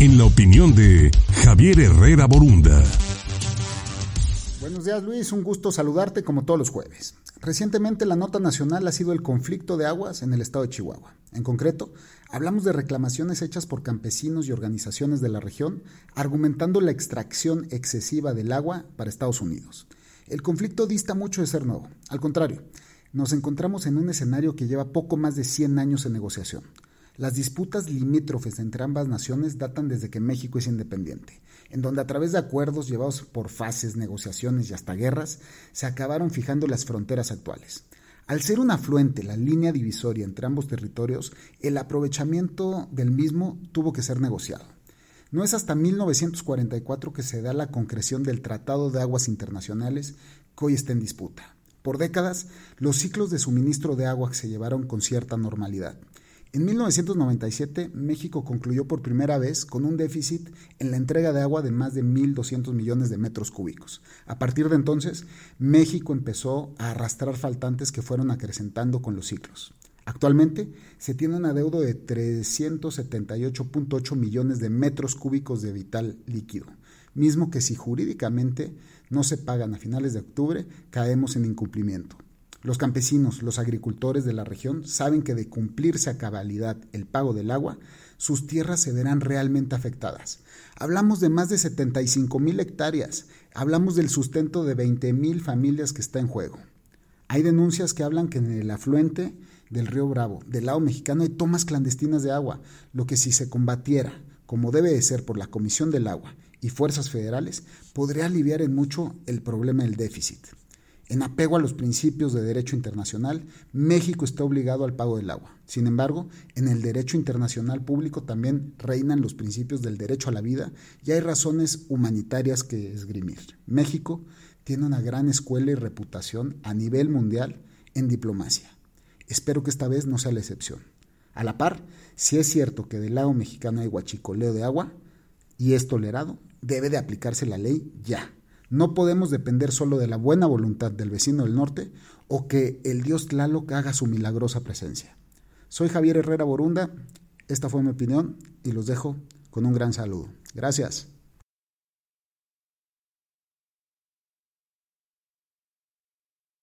en la opinión de Javier Herrera Borunda. Buenos días Luis, un gusto saludarte como todos los jueves. Recientemente la nota nacional ha sido el conflicto de aguas en el estado de Chihuahua. En concreto, hablamos de reclamaciones hechas por campesinos y organizaciones de la región argumentando la extracción excesiva del agua para Estados Unidos. El conflicto dista mucho de ser nuevo. Al contrario, nos encontramos en un escenario que lleva poco más de 100 años en negociación. Las disputas limítrofes entre ambas naciones datan desde que México es independiente, en donde a través de acuerdos llevados por fases, negociaciones y hasta guerras, se acabaron fijando las fronteras actuales. Al ser un afluente la línea divisoria entre ambos territorios, el aprovechamiento del mismo tuvo que ser negociado. No es hasta 1944 que se da la concreción del Tratado de Aguas Internacionales que hoy está en disputa. Por décadas, los ciclos de suministro de agua se llevaron con cierta normalidad. En 1997, México concluyó por primera vez con un déficit en la entrega de agua de más de 1.200 millones de metros cúbicos. A partir de entonces, México empezó a arrastrar faltantes que fueron acrecentando con los ciclos. Actualmente se tiene un adeudo de 378.8 millones de metros cúbicos de vital líquido, mismo que si jurídicamente no se pagan a finales de octubre, caemos en incumplimiento. Los campesinos, los agricultores de la región saben que de cumplirse a cabalidad el pago del agua, sus tierras se verán realmente afectadas. Hablamos de más de 75 mil hectáreas, hablamos del sustento de 20 mil familias que está en juego. Hay denuncias que hablan que en el afluente del río Bravo, del lado mexicano, hay tomas clandestinas de agua, lo que si se combatiera, como debe de ser por la Comisión del Agua y fuerzas federales, podría aliviar en mucho el problema del déficit. En apego a los principios de derecho internacional, México está obligado al pago del agua. Sin embargo, en el derecho internacional público también reinan los principios del derecho a la vida y hay razones humanitarias que esgrimir. México tiene una gran escuela y reputación a nivel mundial en diplomacia. Espero que esta vez no sea la excepción. A la par, si es cierto que del lado mexicano hay guachicoleo de agua y es tolerado, debe de aplicarse la ley ya. No podemos depender solo de la buena voluntad del vecino del norte o que el dios Tlaloc haga su milagrosa presencia. Soy Javier Herrera Borunda, esta fue mi opinión y los dejo con un gran saludo. Gracias.